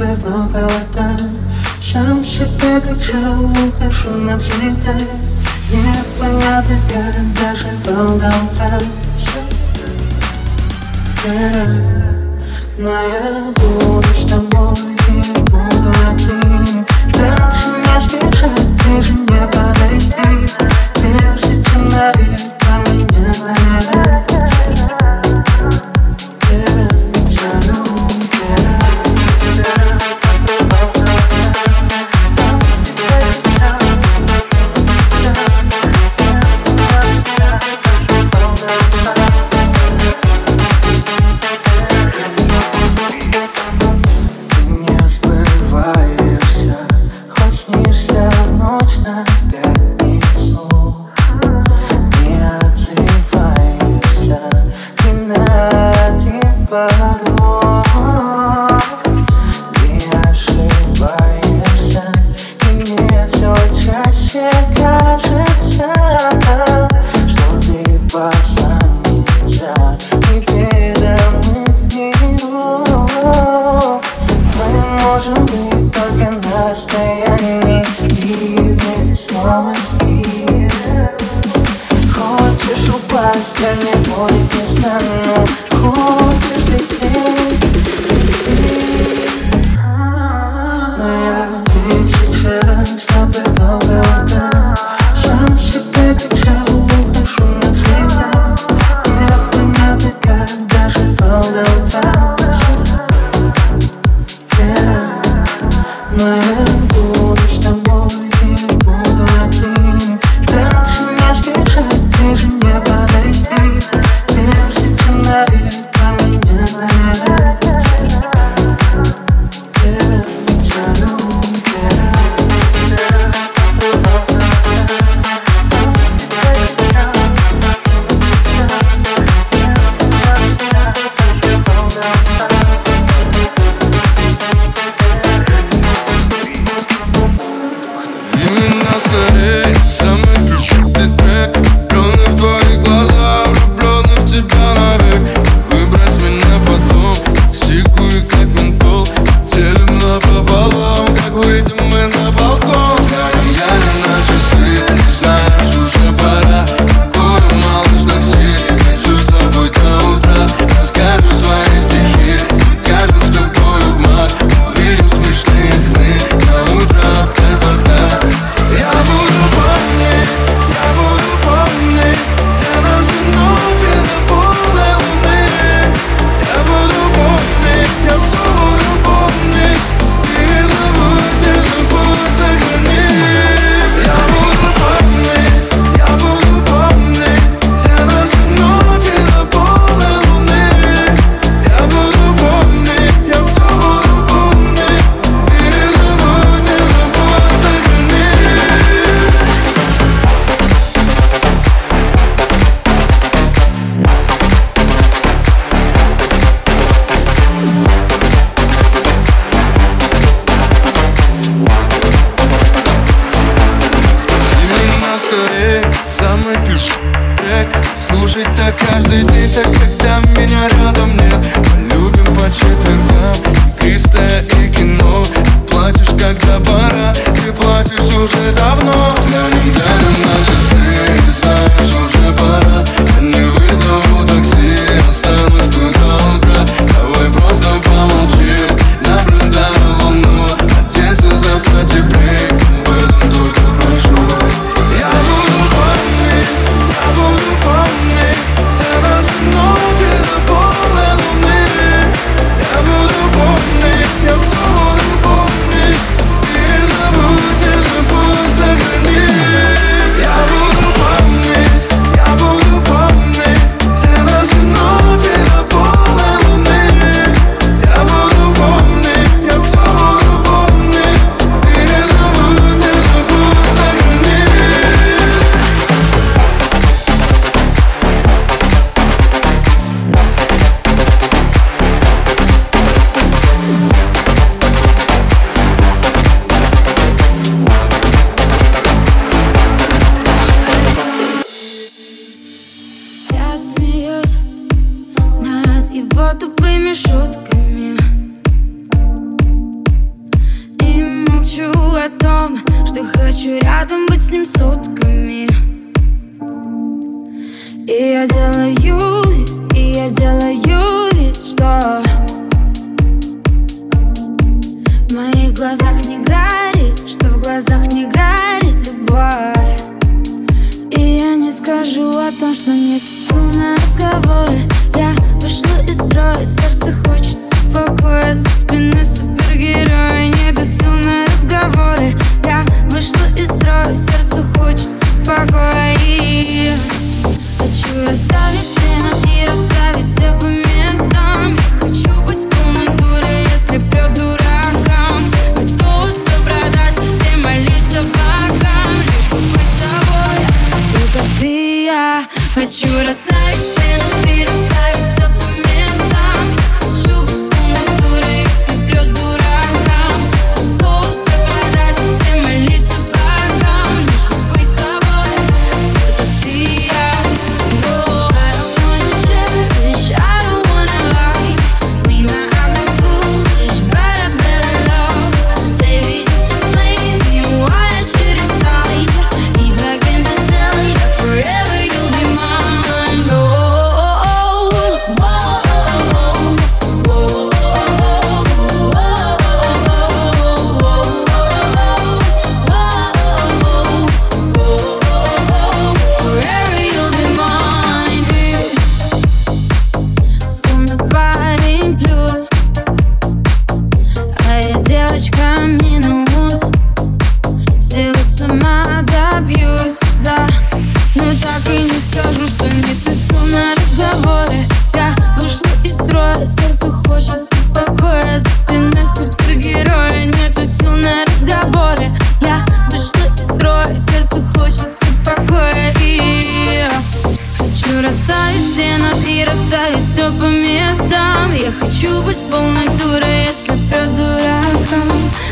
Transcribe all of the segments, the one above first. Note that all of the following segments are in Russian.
было болота Сам себя качал, ухожу навсегда Непонятно как доживал до утра yeah. Но я буду с тобой и буду один Дальше не сбежать, ты же не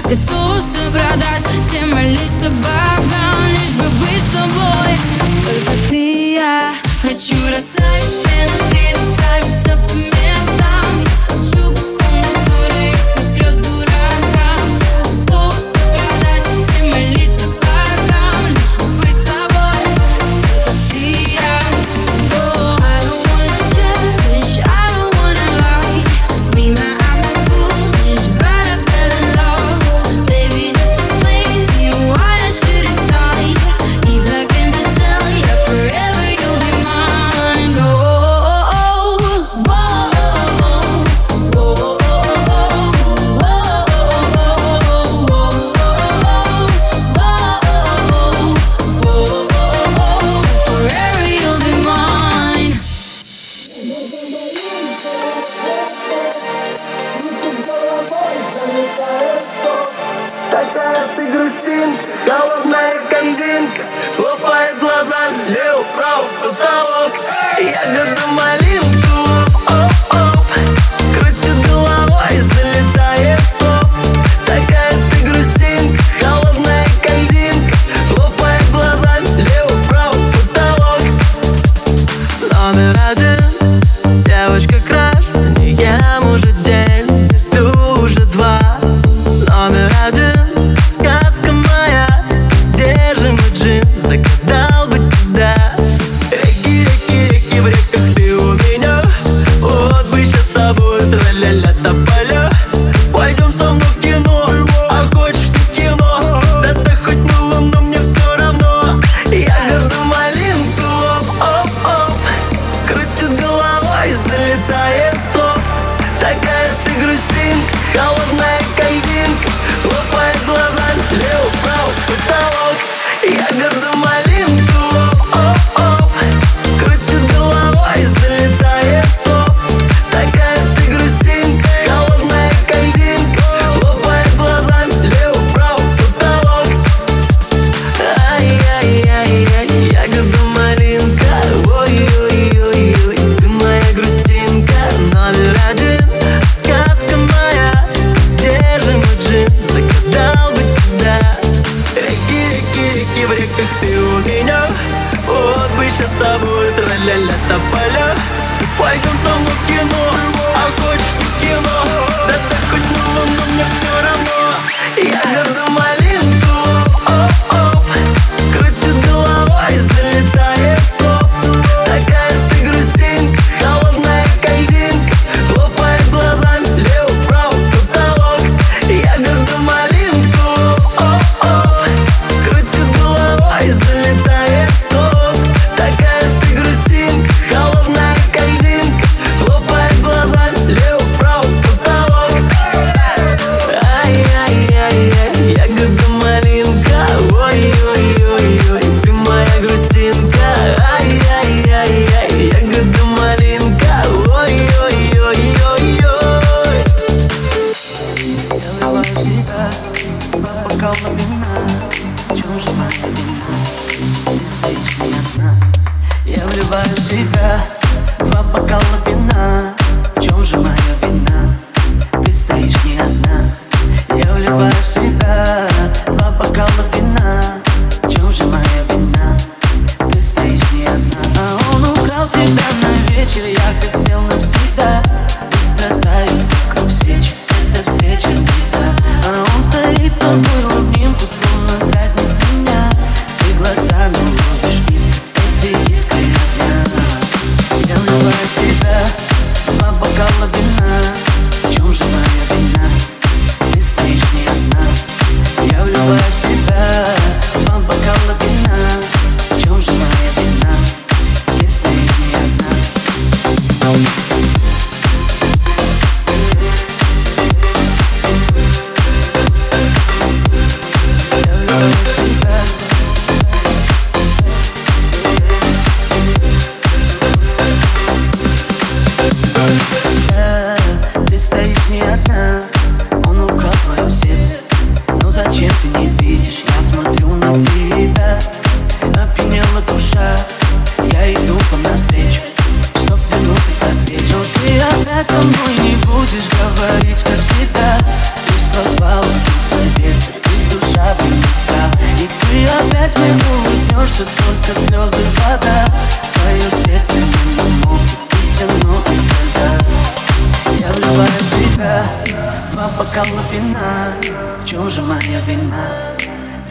Готов все продать, все молиться богам Лишь бы быть с тобой. Только ты и я Хочу расставить все на ты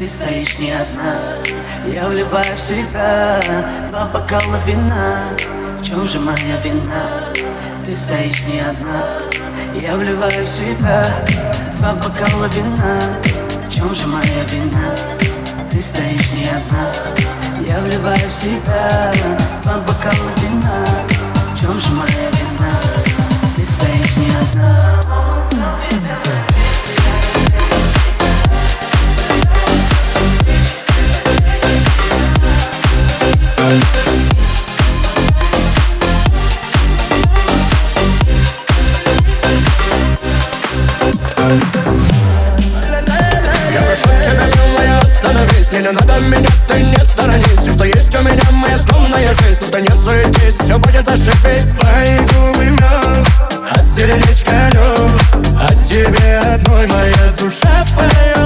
Ты стоишь не одна. Я вливаю в себя Два бокала вина. В чем же моя вина? Ты стоишь не одна. Я вливаю в себя Два бокала вина. В чем же моя вина? Ты стоишь не одна. Я вливаю в себя Два бокала вина. В чем же моя вина? Ты стоишь не одна Остановись Не надо меня, ты не сторонись что есть у меня, моя скромная жизнь Ну ты не суетись, все будет зашибись Твои губы мед, а сердечко лед О тебе одной моя душа поет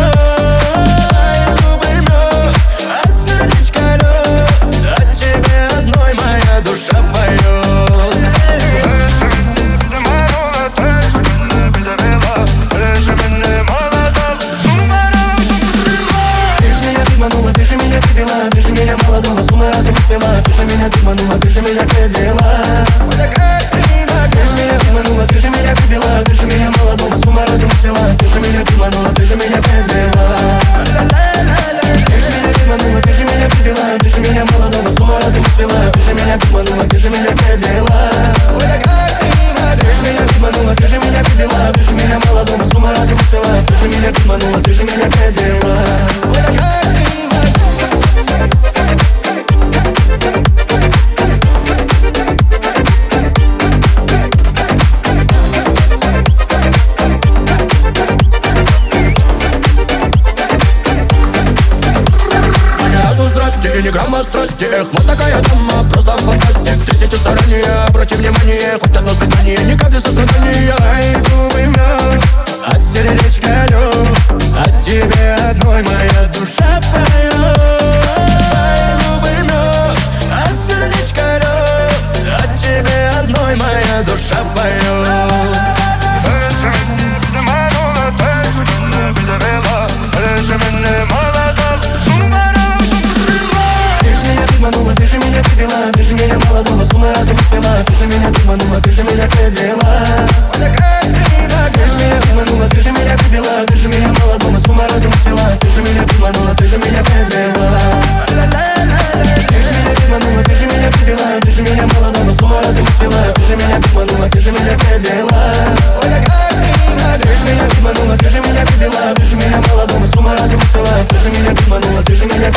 Здрасте и ни грамма страсти Эх, вот такая дама, просто фантастик Тысячи старания, обрати внимание Хоть одно свидание, ни капли сострадания Ай, губы мед, а сердечко лед От тебе одной моя душа поет а От тебе одной моя душа поет обманула, ты же меня подвела Ты же меня молодого с ума разум свела Ты же меня обманула, ты же меня подвела Ты же меня обманула, ты же меня подвела Ты же меня молодого с ума разум свела меня обманула, ты же меня подвела Ты же меня обманула, ты же меня подвела Ты меня молодого с ума разум свела меня обманула, ты меня подвела Ты меня обманула, ты меня подвела Ты меня молодого с ума разум свела меня обманула, ты меня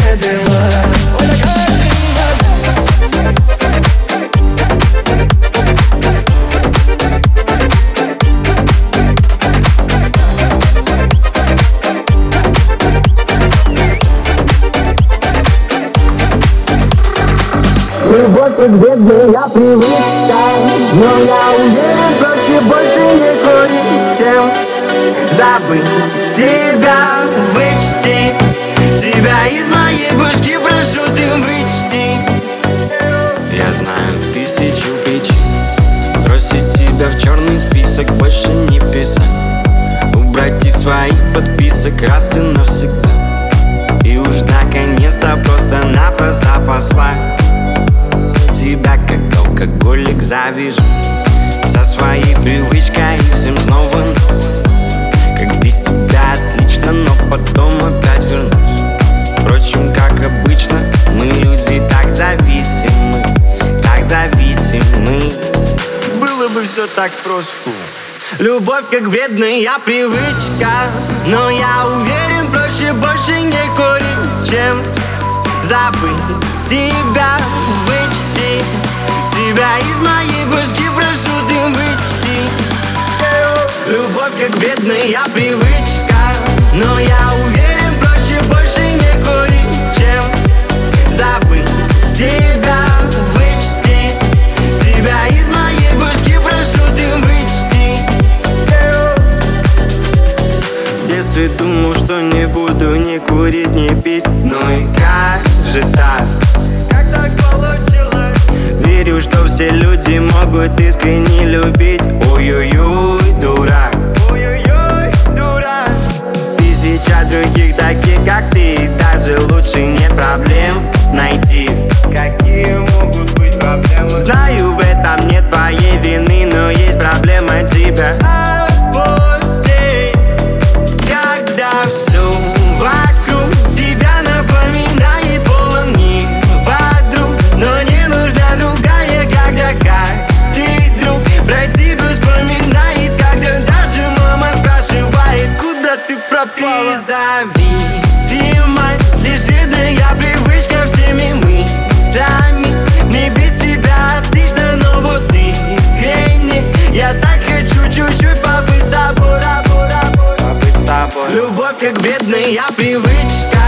подвела Любовь как бедная привычка Но я уверен, проще больше не курить, чем Забыть тебя, вычти список Больше не писать. Убрать из своих подписок Раз и навсегда. И уж наконец-то просто-напросто послать Тебя как алкоголик завижу Со своей привычкой всем снова Как без тебя отлично, но потом опять вернусь. Впрочем, как обычно, мы люди так зависимы Так зависимы бы все так просто. Любовь как вредная привычка Но я уверен, проще больше не курить, чем Забыть тебя, вычти Себя из моей башки, прошу ты вычти. Любовь как вредная привычка Но я все люди могут искренне любить. Ой-ой-ой, дурак. Для других таких, как ты. Даже лучше нет проблем найти. Какие могут быть проблемы? Знаю, в этом нет твоей вины Но есть проблема тебя пропала? Ты зависимость, лежитная привычка всеми мыслями. Мне без тебя отлично, но вот ты искренне. Я так хочу чуть-чуть Побыть с тобой. Любовь как бедная привычка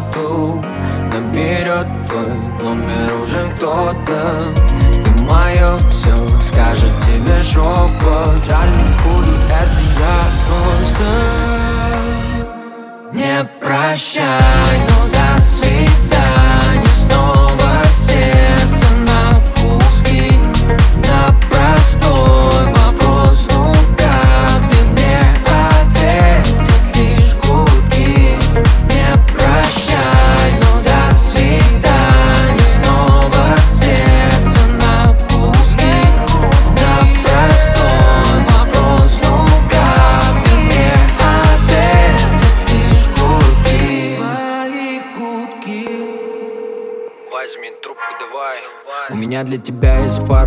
субботу Наберет твой номер уже кто-то. Ты мое все скажет тебе шепот Жаль не буду, это я просто Не прощай,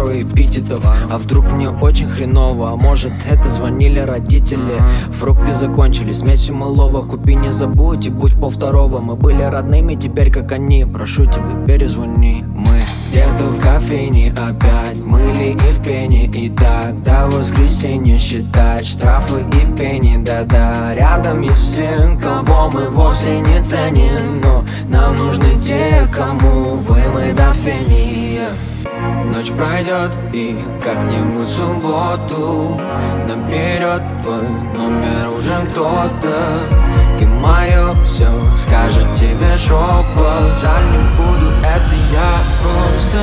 пару эпитетов. А вдруг мне очень хреново? А может это звонили родители? Фрукты закончились, смесь малого Купи не забудь и будь по второго Мы были родными, теперь как они. Прошу тебя, перезвони где-то в кофейне опять Мыли и в пене И так. До воскресенья считать Штрафы и пени, да-да. Рядом есть все, кого мы вовсе не ценим Но нам нужны те, кому вы мы до фения Ночь пройдет и как-нибудь субботу Наперед твой номер уже кто-то И мое все скажет тебе шепот Жаль не буду, это я просто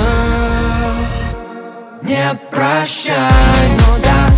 Не прощай, ну до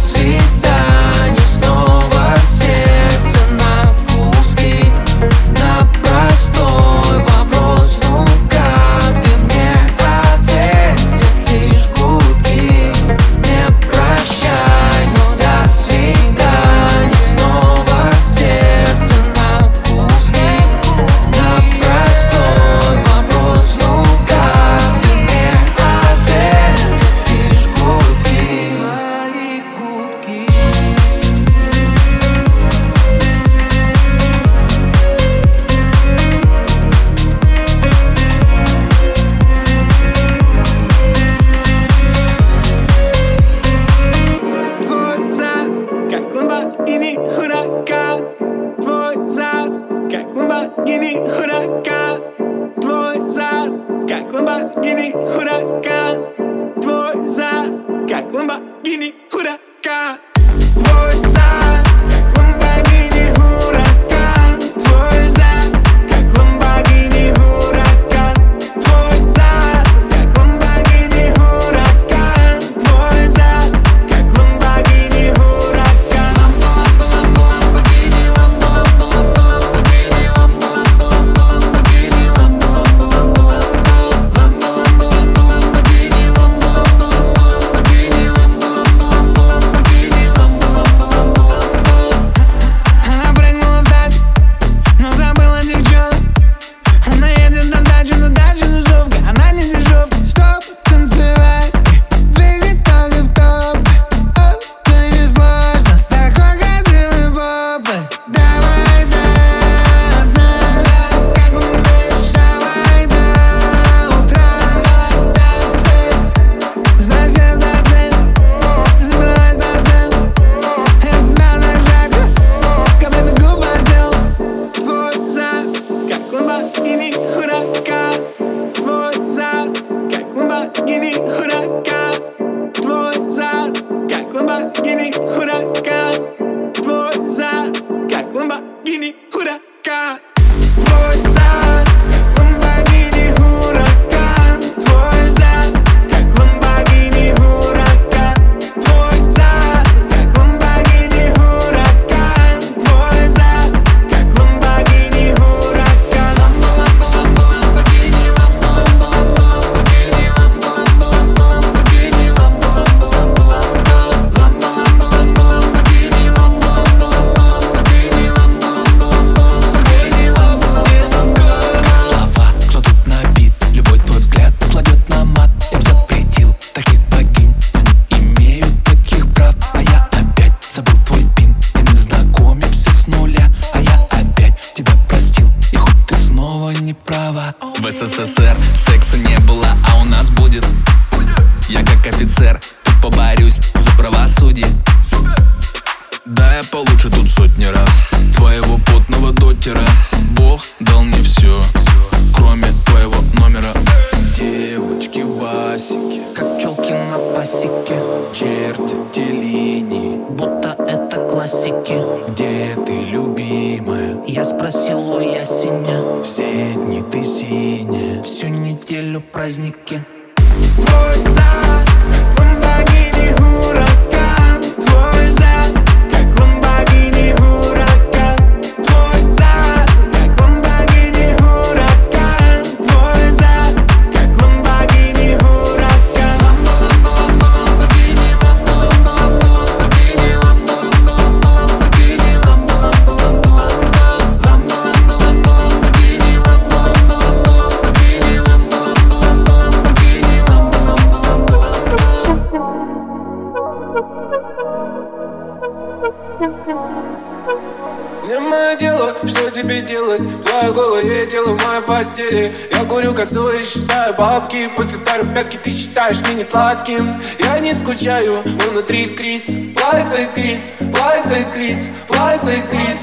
замечаю Внутри искрит, плавится искрит Плавится искрит, плавится искрит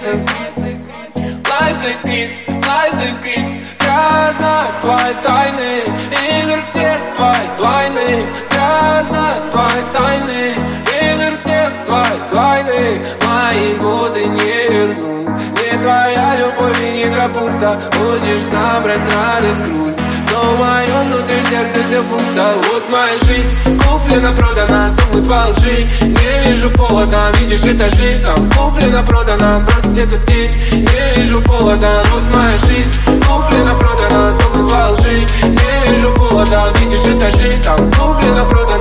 Плавится искрит, плавится искрит Зря знаю твои тайны Игорь все твои двойны. Зря знаю твои тайны Игорь все твои двойны. Мои годы не верну Не твоя любовь и не капуста. Будешь сам брать радость, грусть сердце все пусто Вот моя жизнь. Куплена, продана, думают во лжи. Не вижу повода, видишь этажи Там куплена, продана, бросить этот день. Не вижу повода, вот моя жизнь. Куплена, продана, думают во лжи. Не вижу повода, видишь этажи Там куплена, продана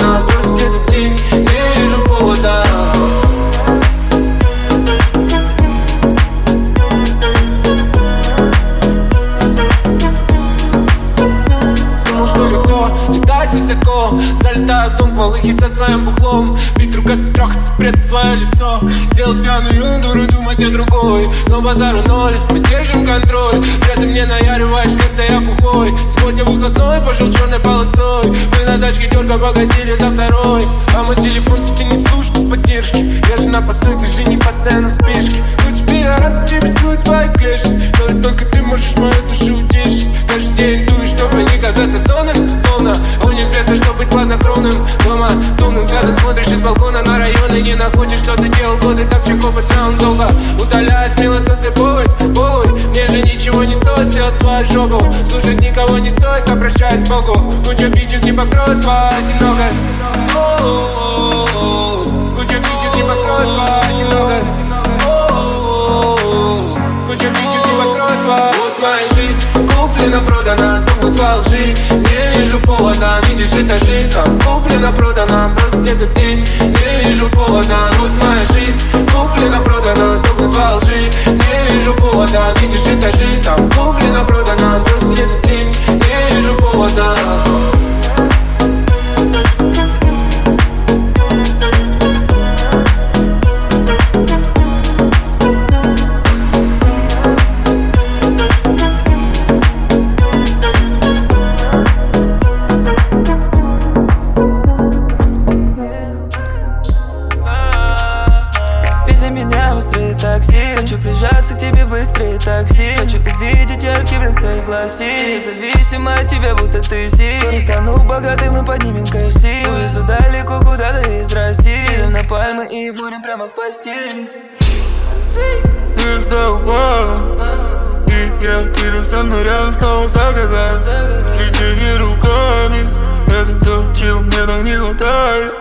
балыки со своим бухлом. Бить, ругаться, трахаться, спрятать свое лицо. Дел пьяную дуру, думать о другой. Но базару ноль, мы держим контроль. Зря ты мне наяриваешь, когда я бухой. Сегодня выходной, пошел черной полосой. Мы на тачке только погодили за второй. А мы телефончики не служит поддержки Я же на посту, ты же не постоянно в спешке. Ну Лучше пьяна, раз у тебя целуют твои клешни Но только ты можешь мою душу утешить. Каждый день дуешь, чтобы не казаться сонным Словно хладнокровным дома Тумным взглядом смотришь из балкона на районы Не находишь, что ты делал годы так чеку раунд долго. Удаляя смело со повод, повод Мне же ничего не стоит сделать твою жопу. Слушать никого не стоит, обращаясь к Богу. Куча бичес не покроет твою одинокость. Куча бичес не покроет твою одинокость. Куча бичес не покроет твою Вот моя Куплено, продано, думают во лжи. Не вижу повода, видишь, это жизнь. Там куплено, продано, просто это ты Не вижу повода, вот моя жизнь. Куплено, продано, думают во лжи. Не вижу повода, видишь, это жизнь. Там куплено, продано, просто это ты Не вижу повода. поднимем костивы Задалеку куда-то из России. Сидим на пальмы и будем прямо в постель. Звезда упала И я тебе со мной рядом снова загадаю. Летение руками Это то, чего мне так не хватает.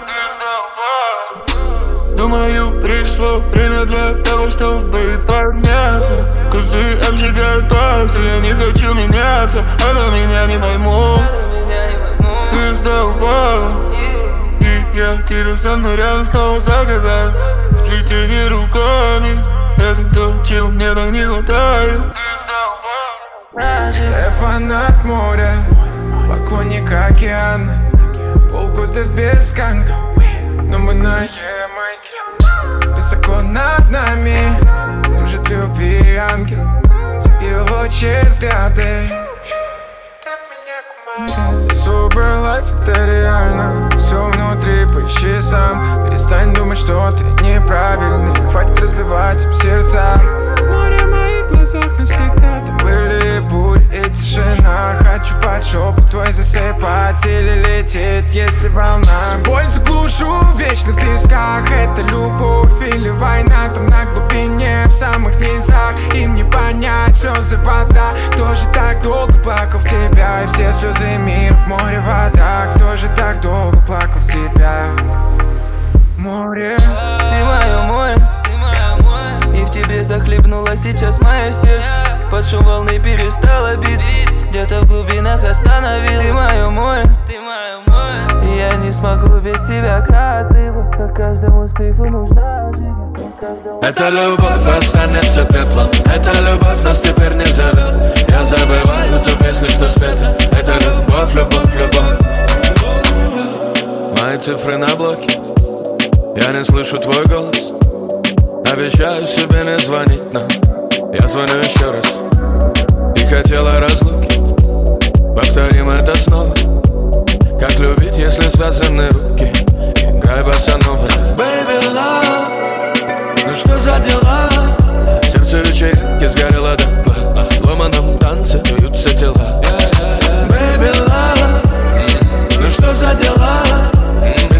Думаю, пришло время для того, чтобы подняться. Козы обжигают пальцы, я не хочу меняться А то меня не поймут задолбала И я тебя со мной рядом снова загадаю Плетение руками Это то, чего мне так не хватает Ты фанат моря Поклонник океана Полгода без канга Но мы на Ямайке Высоко над нами Кружит любви ангел И лучи взгляды Так меня кумают лайф это реально. Все внутри, поищи сам. Перестань думать, что ты неправильный. Хватит разбивать сердца. Море в моих глазах навсегда. Там были бури и тишина Хочу под шепот твой засыпать Или лететь, если волна. Боль заглушу в вечных тисках Это любовь или война Там на глубине, в самых низах. Им не понять слезы вода Кто же так долго плакал в тебя И все слезы мира в море вода. Кто же так долго плакал в тебя. Море. Ты мое море. И в тебе захлебнулось сейчас мое сердце Под шум волны перестало биться Где-то в глубинах остановил. Ты мое море. И я не смогу без тебя, как рыба Как каждому сплифу нужна жига Эта любовь останется пеплом. Эта любовь нас теперь не зовет Я забываю ту песню, что спета. Это любовь, любовь, любовь. Мои цифры на блоке. Я не слышу твой голос. Обещаю себе не звонить, но Я звоню еще раз. И хотела разлуки. Повторим это снова. Как любить, если связаны руки? Играй босанова Baby love. Ну что за дела? Сердце вечеринки сгорело дотла. В ломаном танце бьются тела. Baby love. Ну что за дела?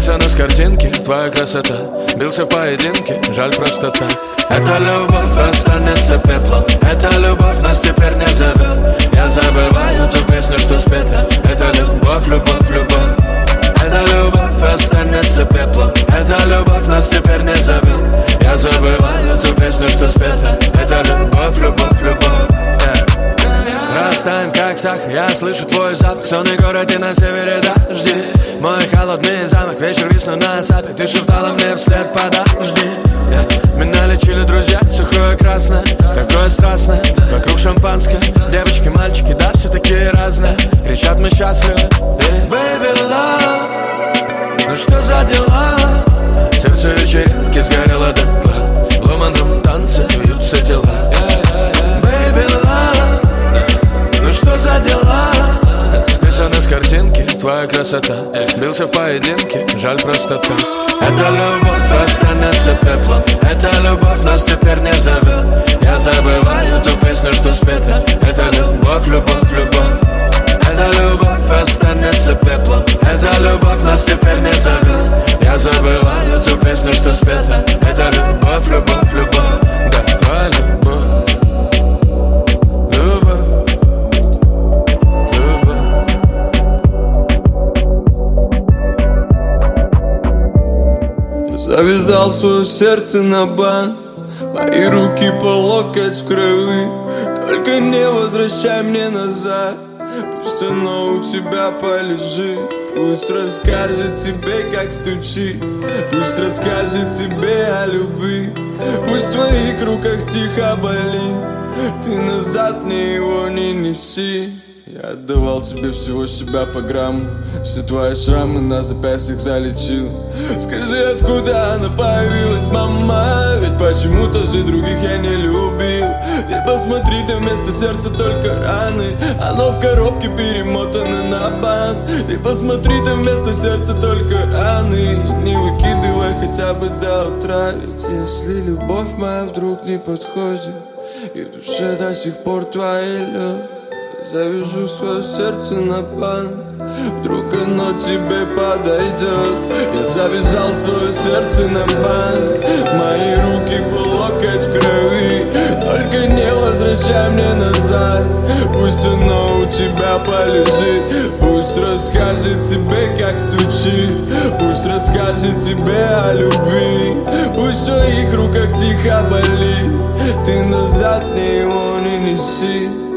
Списано с картинки твоя красота. Бился в поединке, жаль просто так Эта любовь останется пеплом. Эта любовь нас теперь не зовет. Я забываю ту песню, что спета Это любовь, любовь, любовь. Эта любовь останется пеплом. Эта любовь нас теперь не зовет. Я забываю ту песню, что спета Это любовь, любовь, любовь. Растаем как сахар, я слышу твой запах. Сонный город и на севере дожди. Мой холодный замок, вечер весну на сапе. Ты шептала мне вслед подожди. Yeah. Меня лечили друзья, сухое красное. Такое страстное, вокруг шампанское. Девочки, мальчики, да, все такие разные. Кричат мы счастливы. Yeah. Baby love. Ну что за дела? Сердце вечеринки сгорело дотла В ломаном танце бьются тела что за дела? Списано с картинки твоя красота. Бился в поединке, жаль просто так. Эта любовь останется пеплом Эта любовь нас теперь не зовет Я забываю ту песню, что спета. Это любовь, любовь, любовь. Эта любовь останется пеплом. Эта любовь нас теперь не зовет Я забываю ту песню, что спета. Это любовь, любовь, любовь. Да, твоя любовь завязал свое сердце на бан. Мои руки по локоть в крови. Только не возвращай мне назад. Пусть оно у тебя полежит. Пусть расскажет тебе, как стучит. Пусть расскажет тебе о любви. Пусть в твоих руках тихо болит. Ты назад мне его не неси я отдавал тебе всего себя по грамму Все твои шрамы на запястьях залечил. Скажи, откуда она появилась, мама? Ведь почему-то же других я не любил. Ты посмотри, ты вместо сердца только раны. Оно в коробке перемотано на банк Ты посмотри, ты вместо сердца только раны. Не выкидывай хотя бы до утра. Ведь если любовь моя вдруг не подходит И в душе до сих пор твоя любовь Завяжу свое сердце на банк Вдруг оно тебе подойдет Я завязал свое сердце на банк Мои руки по локоть в крови. Только не возвращай мне назад. Пусть оно у тебя полежит. Пусть расскажет тебе, как стучит. Пусть расскажет тебе о любви. Пусть в твоих руках тихо болит. Ты назад мне его не неси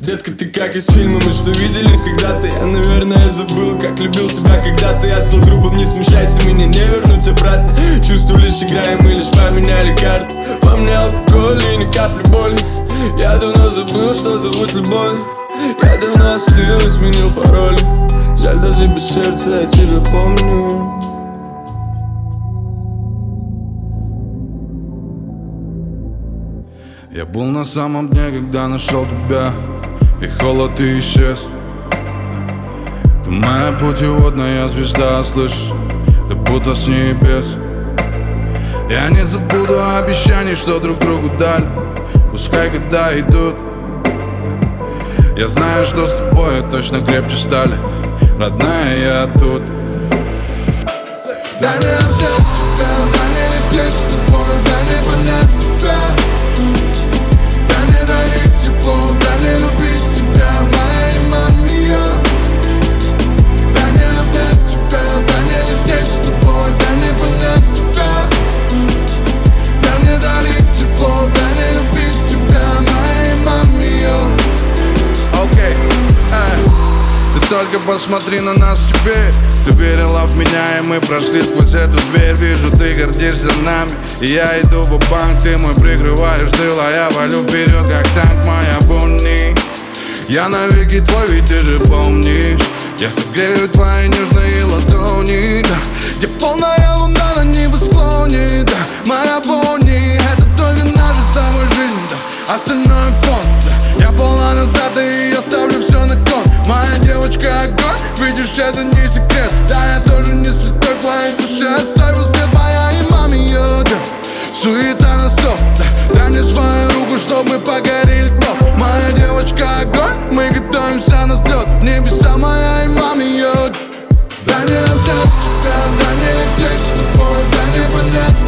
Детка, ты как из фильма, мы что виделись когда-то? Я, наверное, забыл, как любил тебя когда-то. Я стал грубым, не смущайся, меня не вернуть обратно. Чувства лишь играем, мы лишь поменяли карты Во мне алкоголь и ни капли боли. Я давно забыл, что зовут любовь. Я давно остыл и сменил пароль. Жаль, даже без сердца я тебя помню. Я был на самом дне, когда нашел тебя И холод и исчез Ты моя путеводная звезда, слышишь? Ты будто с небес Я не забуду обещаний, что друг другу дали Пускай года идут Я знаю, что с тобой точно крепче стали Родная, я тут Дай мне отдать тебя, дай мне лететь с тобой, дай мне понять тебя только посмотри на нас теперь Ты верила в меня и мы прошли сквозь эту дверь Вижу, ты гордишься нами И я иду в банк ты мой прикрываешь тыл А я валю вперед, как танк, моя бунни Я навеки твой, ведь ты же помнишь Я согрею твои нежные ладони да. Где полная луна на небосклоне да. Моя бунни, это только наша с тобой жизнь да. Остальное пон, да. Я полна назад и я девочка огонь, видишь, это не секрет. Да, я тоже не святой в твоей душе Оставил след моя и мамия, да. Суета на стоп, да. Дай мне свою руку, чтобы погорели вновь. Моя девочка огонь, мы готовимся на взлет В небеса моя и мамия Дай мне отдать тебя, дай мне лететь с тобой, дай мне понять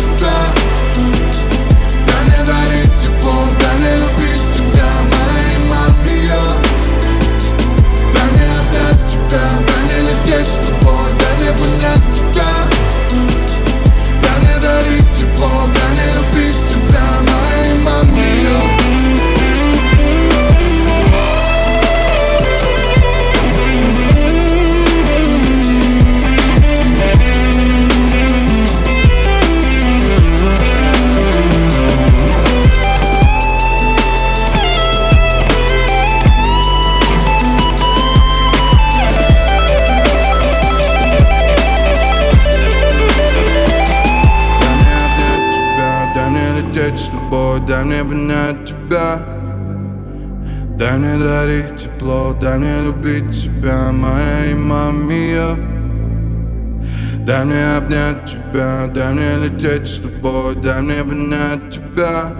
тобой, дай мне понять тебя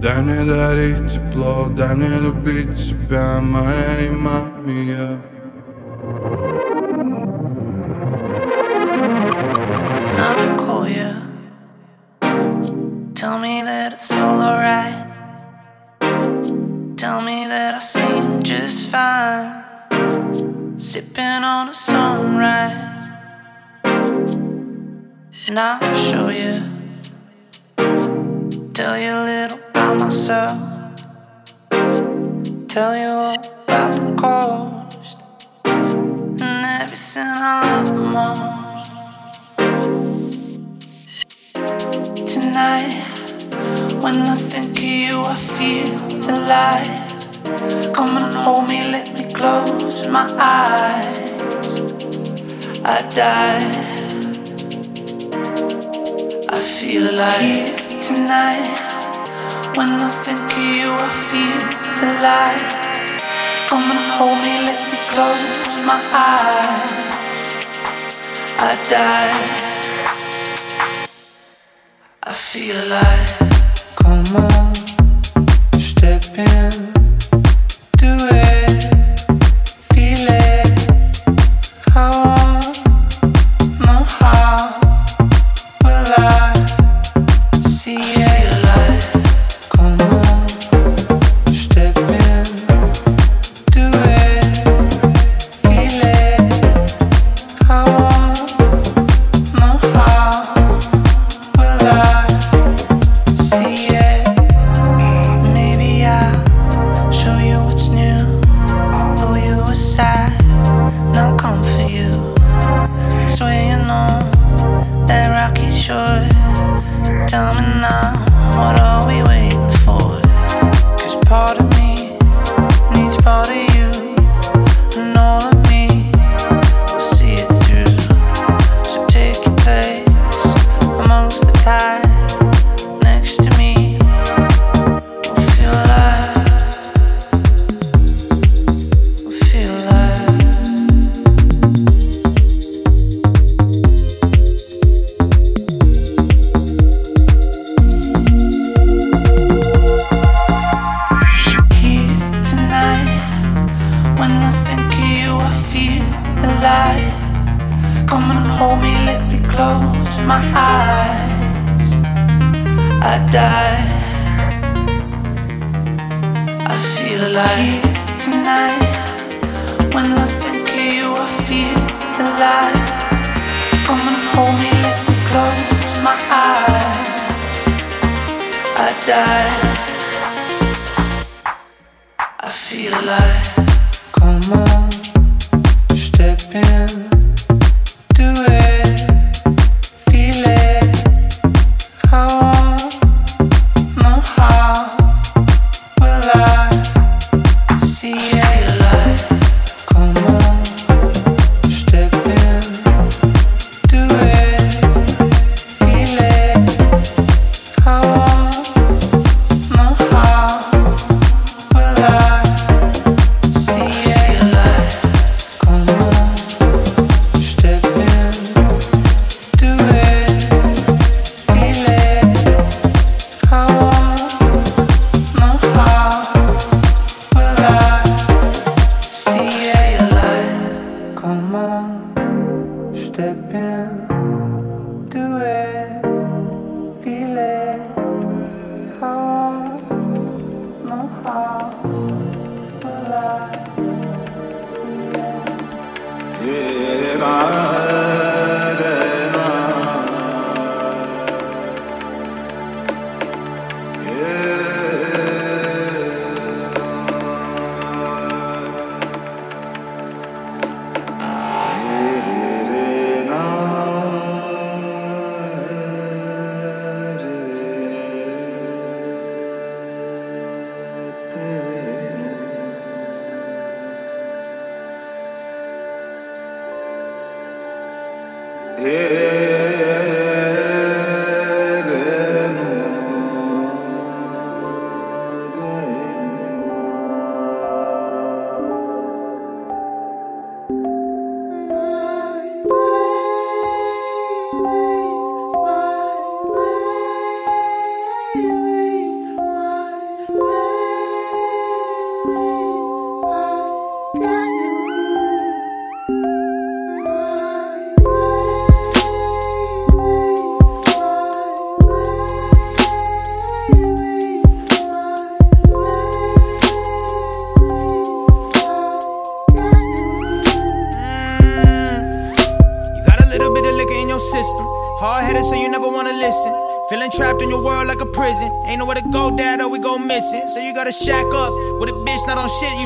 Дай мне дарить тепло, дай мне любить тебя, моя имамия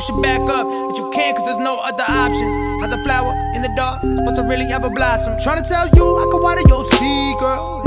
should back up. But you can't, cause there's no other options. How's a flower in the dark supposed to really ever blossom? Trying to tell you I can water your sea, girl.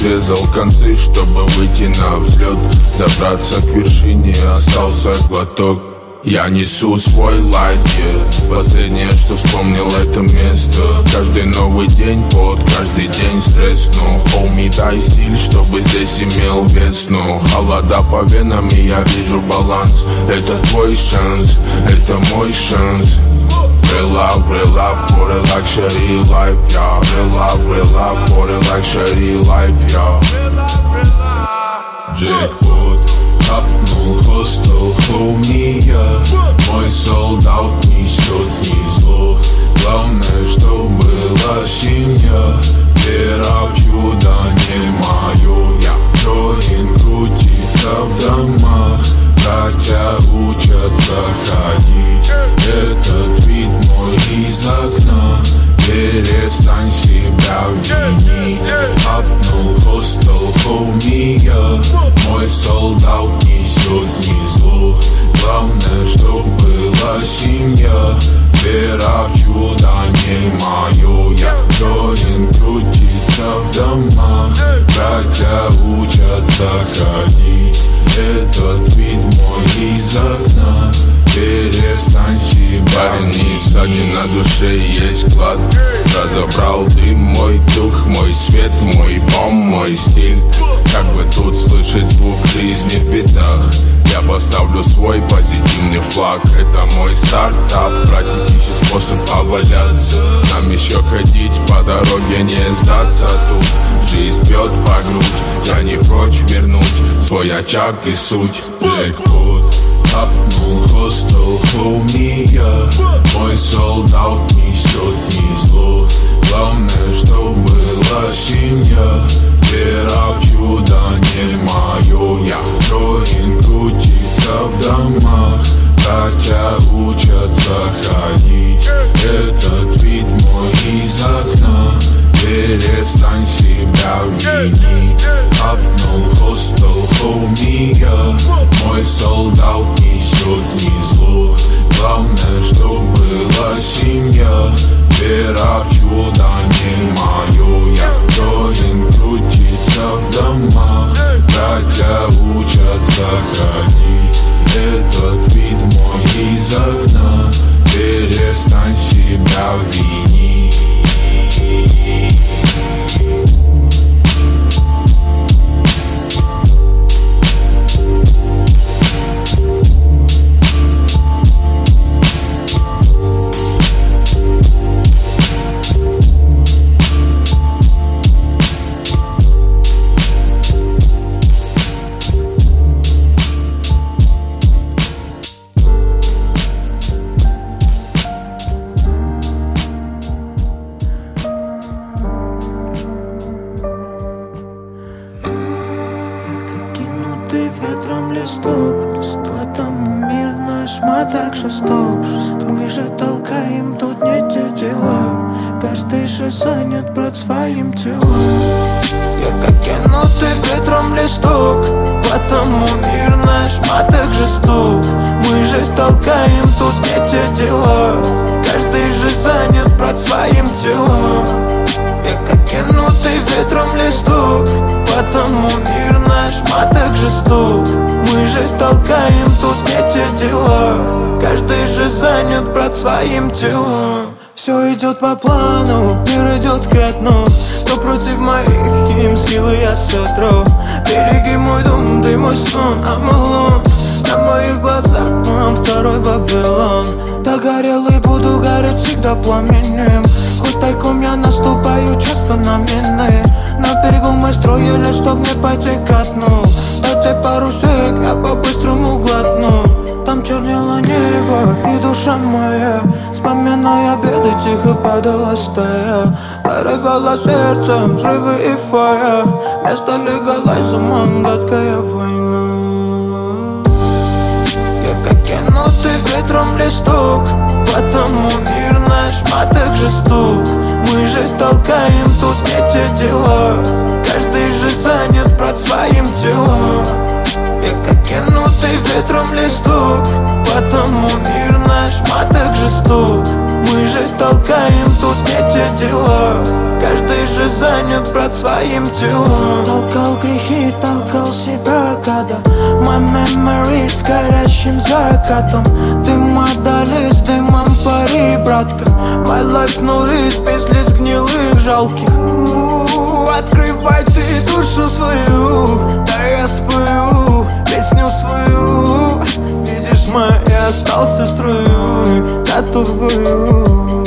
Срезал концы, чтобы выйти на взлет. Добраться к вершине, остался глоток. Я несу свой лайт, yeah. Последнее, что вспомнил это место. Каждый новый день под, каждый день стресс. Ну, хоуми, дай стиль, чтобы здесь имел вес. Ну, холода по венам, и я вижу баланс. Это твой шанс, это мой шанс Real love, real love for a luxury life, yeah Real love, real love for a luxury life, yeah Джекпот Апнул хостел хоумия Мой солдат несет не зло Главное, что была семья Вера в чудо не мое Я Джоин крутится в домах Братья перестань себя винить. Апнул хостел, хоумия Мой солдат несет не зло Главное, чтоб была семья. Вера в чудо не мое Я Джорин крутится в домах. Братья учатся ходить. Этот вид мой из окна. Перестань парень и ссадин на душе есть клад. Разобрал ты мой дух, мой свет, мой бом, мой стиль. Как бы тут слышать звук жизни в битах? Я поставлю свой позитивный флаг. Это мой стартап, практический способ поваляться. Нам еще ходить по дороге, не сдаться тут. Жизнь бьет по грудь, я не прочь вернуть Свой очаг и суть. Blackwood, up, hostel, homie тихо падала стая. Горевало сердцем, взрывы и фая. Место легалайзом, гадкая война. Я как кинутый ветром листок. Потому мир наш маток жесток. Мы же толкаем тут не те дела. Каждый же занят брат своим телом. Я как кинутый ветром листок. Потому мир наш маток жесток Мы же толкаем тут не те дела. Каждый же занят брат своим телом. Толкал грехи, толкал себя, когда My memory с горящим закатом. Дым отдали с дымом пари, братка. My life no risk, без лиц гнилых, жалких Открывай ты душу свою. Да я спою остался струей Готов в бою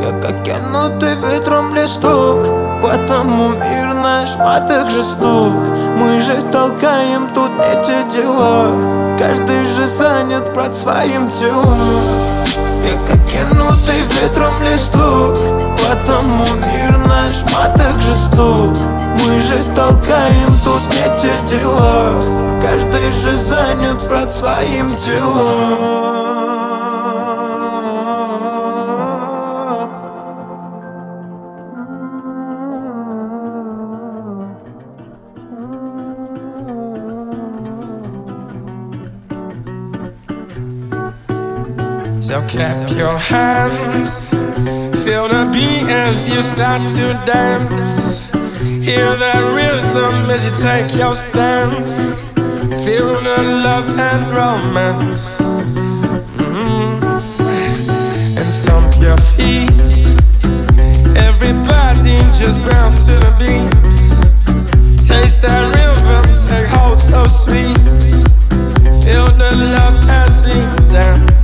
Я как кинутый ветром листок Потому мир наш маток жесток. Мы же толкаем тут не те дела. Каждый же занят брат своим телом Я как кинутый ветром листок Потому мир наш маток жесток. Мы же толкаем тут не те дела. Каждый же занят брат своим телом Clap your hands, feel the beat as you start to dance. Hear the rhythm as you take your stance. Feel the love and romance. Mm-hmm. And stomp your feet. Everybody just bounce to the beat. Taste that rhythm, take hold so sweet. Feel the love as we dance.